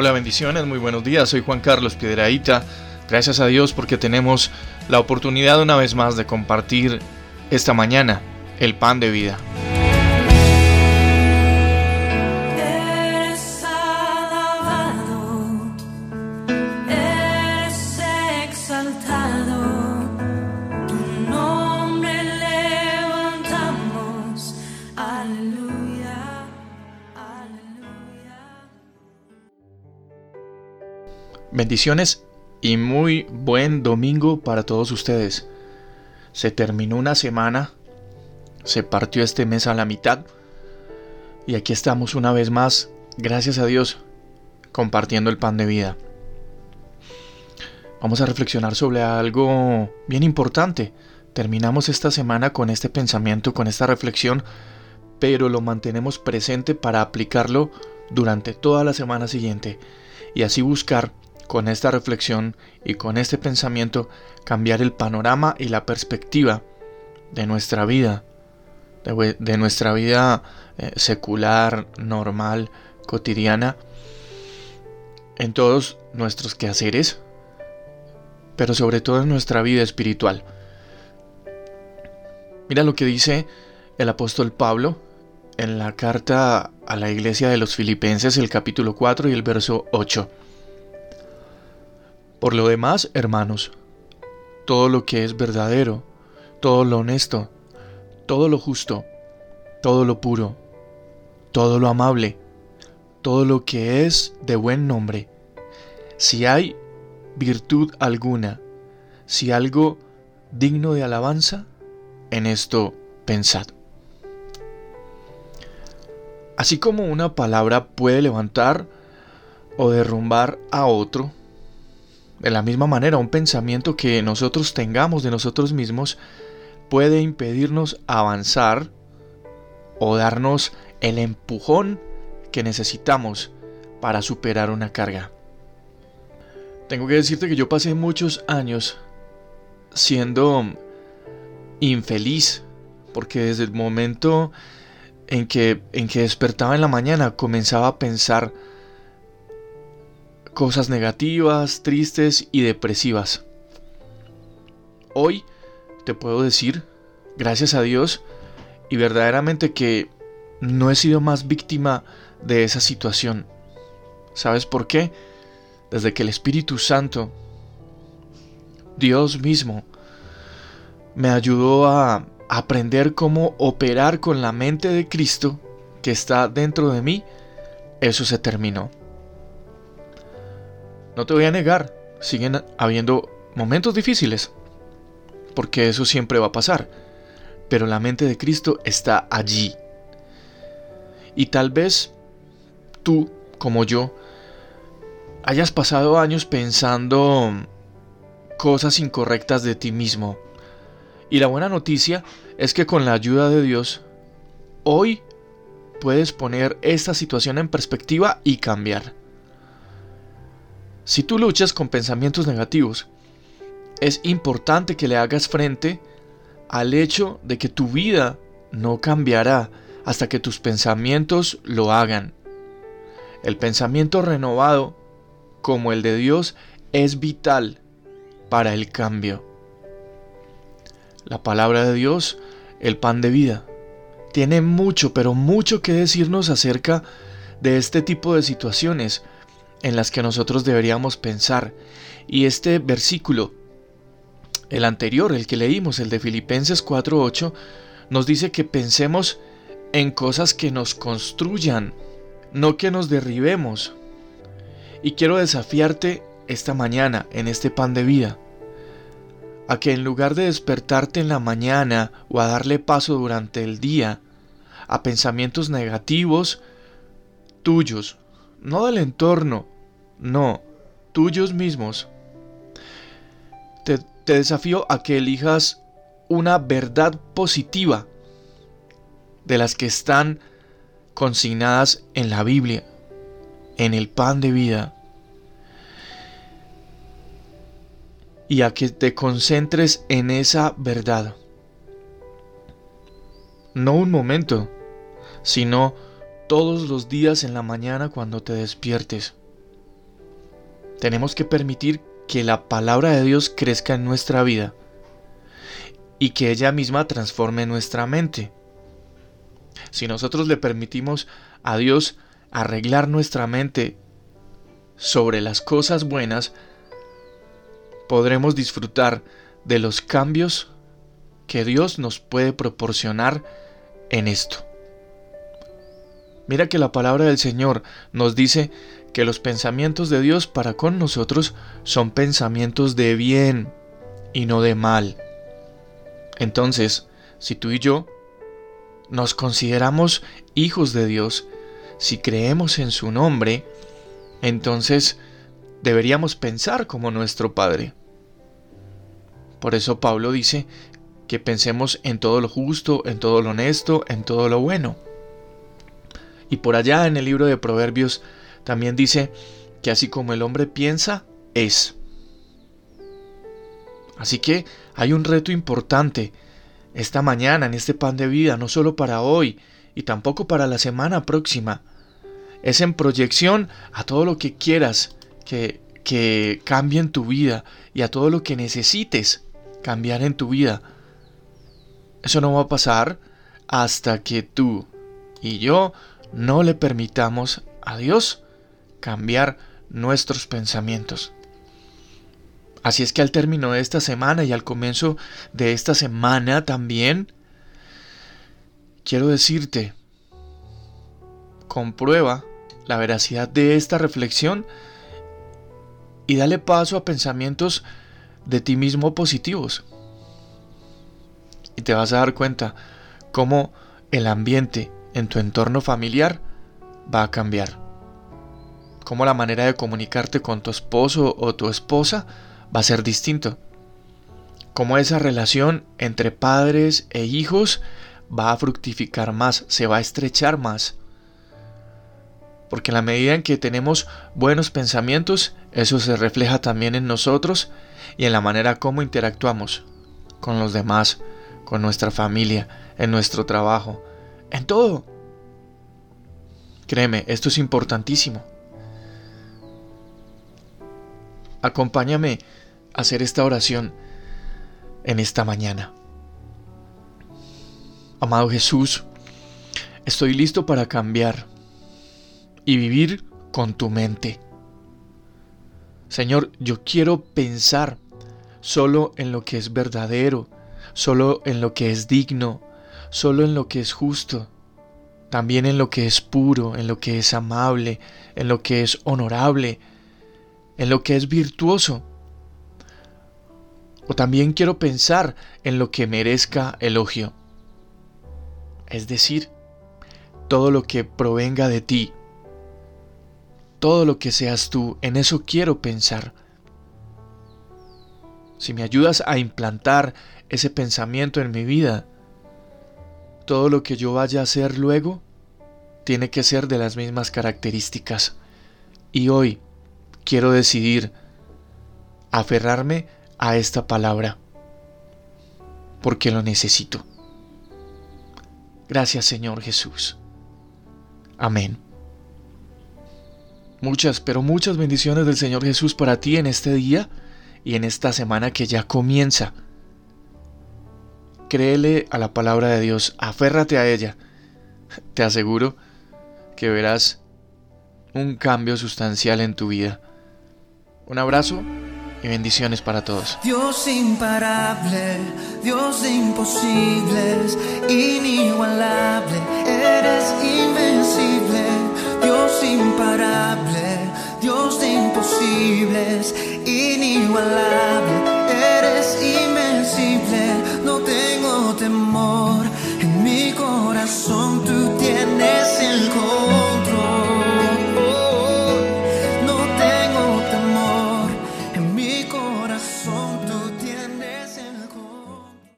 Hola, bendiciones, muy buenos días. Soy Juan Carlos Piedraíta. Gracias a Dios porque tenemos la oportunidad una vez más de compartir esta mañana el pan de vida. Bendiciones y muy buen domingo para todos ustedes. Se terminó una semana, se partió este mes a la mitad y aquí estamos una vez más, gracias a Dios, compartiendo el pan de vida. Vamos a reflexionar sobre algo bien importante. Terminamos esta semana con este pensamiento, con esta reflexión, pero lo mantenemos presente para aplicarlo durante toda la semana siguiente y así buscar con esta reflexión y con este pensamiento cambiar el panorama y la perspectiva de nuestra vida, de, nuestra vida eh, secular, normal, cotidiana, en todos nuestros quehaceres, pero sobre todo en nuestra vida espiritual. Mira lo que dice el apóstol Pablo en la carta a la iglesia de los filipenses, el capítulo 4 y el verso 8. Por lo demás, hermanos, todo lo que es verdadero, todo lo honesto, todo lo justo, todo lo puro, todo lo amable, todo lo que es de buen nombre, si hay virtud alguna, si algo digno de alabanza, en esto pensad. Así como una palabra puede levantar o derrumbar a otro, de la misma manera, un pensamiento que nosotros tengamos de nosotros mismos puede impedirnos avanzar o darnos el empujón que necesitamos para superar una carga. Tengo que decirte que yo pasé muchos años siendo infeliz porque desde el momento en que, en que despertaba en la mañana comenzaba a pensar cosas negativas, tristes y depresivas. Hoy te puedo decir, gracias a Dios, y verdaderamente que no he sido más víctima de esa situación. ¿Sabes por qué? Desde que el Espíritu Santo, Dios mismo, me ayudó a aprender cómo operar con la mente de Cristo que está dentro de mí, eso se terminó. No te voy a negar, siguen habiendo momentos difíciles, porque eso siempre va a pasar, pero la mente de Cristo está allí. Y tal vez tú, como yo, hayas pasado años pensando cosas incorrectas de ti mismo. Y la buena noticia es que con la ayuda de Dios, hoy puedes poner esta situación en perspectiva y cambiar. Si tú luchas con pensamientos negativos, es importante que le hagas frente al hecho de que tu vida no cambiará hasta que tus pensamientos lo hagan. El pensamiento renovado, como el de Dios, es vital para el cambio. La palabra de Dios, el pan de vida, tiene mucho, pero mucho que decirnos acerca de este tipo de situaciones, en las que nosotros deberíamos pensar. Y este versículo, el anterior, el que leímos, el de Filipenses 4.8, nos dice que pensemos en cosas que nos construyan, no que nos derribemos. Y quiero desafiarte esta mañana, en este pan de vida, a que en lugar de despertarte en la mañana o a darle paso durante el día a pensamientos negativos tuyos, no del entorno, no, tuyos mismos. Te, desafío a que elijas una verdad positiva de las que están consignadas en la Biblia, en el pan de vida. Y a que te concentres en esa verdad. No un momento, sino todos los días en la mañana cuando te despiertes. tenemos que permitir que la palabra de Dios crezca en nuestra vida y que ella misma transforme nuestra mente. Si nosotros le permitimos a Dios arreglar nuestra mente sobre las cosas buenas, podremos disfrutar de los cambios que Dios nos puede proporcionar en esto. Mira que la palabra del Señor nos dice que los pensamientos de Dios para con nosotros son pensamientos de bien y no de mal. Entonces, si tú y yo nos consideramos hijos de Dios, si creemos en su nombre, entonces deberíamos pensar como nuestro Padre. Por eso Pablo dice que pensemos en todo lo justo, en todo lo honesto, en todo lo bueno. Y por allá en el libro de Proverbios también dice que así como el hombre piensa, es. Así que hay un reto importante esta mañana en este pan de vida, no solo para hoy y tampoco para la semana próxima. Es en proyección a todo lo que quieras que, que cambie en tu vida y a todo lo que necesites cambiar en tu vida. Eso no va a pasar hasta que tú y yo no le permitamos a Dios cambiar nuestros pensamientos. Así es que al término de esta semana y al comienzo de esta semana también, quiero decirte, comprueba la veracidad de esta reflexión y dale paso a pensamientos de ti mismo positivos. Y te vas a dar cuenta cómo el ambiente en tu entorno familiar va a cambiar. Cómo la manera de comunicarte con tu esposo o tu esposa va a ser distinto. Cómo esa relación entre padres e hijos va a fructificar más, se va a estrechar más. Porque en la medida en que tenemos buenos pensamientos, eso se refleja también en nosotros y en la manera como interactuamos con los demás, con nuestra familia, en nuestro trabajo, en todo. Créeme, esto es importantísimo. Acompáñame a hacer esta oración en esta mañana. Amado Jesús, estoy listo para cambiar y vivir con tu mente. Señor, yo quiero pensar solo en lo que es verdadero, solo en lo que es digno, solo en lo que es justo, también en lo que es puro, en lo que es amable, en lo que es honorable, en lo que es virtuoso. O también quiero pensar en lo que merezca elogio. Es decir, todo lo que provenga de ti, todo lo que seas tú, en eso quiero pensar. Si me ayudas a implantar ese pensamiento en mi vida, todo lo que yo vaya a hacer luego tiene que ser de las mismas características. Y hoy quiero decidir aferrarme a esta palabra, porque lo necesito. Gracias Señor Jesús. Amén. Muchas, pero muchas bendiciones del Señor Jesús para ti en este día y en esta semana que ya comienza. Créele a la palabra de Dios, aférrate a ella. Te aseguro que verás un cambio sustancial en tu vida. Un abrazo y bendiciones para todos. Dios imparable, Dios de imposibles, inigualable, eres invencible. Dios imparable, Dios de imposibles, inigualable.